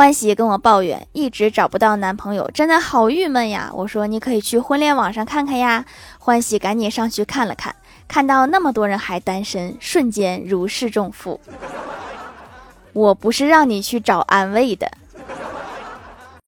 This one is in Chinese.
欢喜跟我抱怨一直找不到男朋友真的好郁闷呀。我说你可以去婚恋网上看看呀。欢喜赶紧上去看了看看到那么多人还单身瞬间如释重负。我不是让你去找安慰的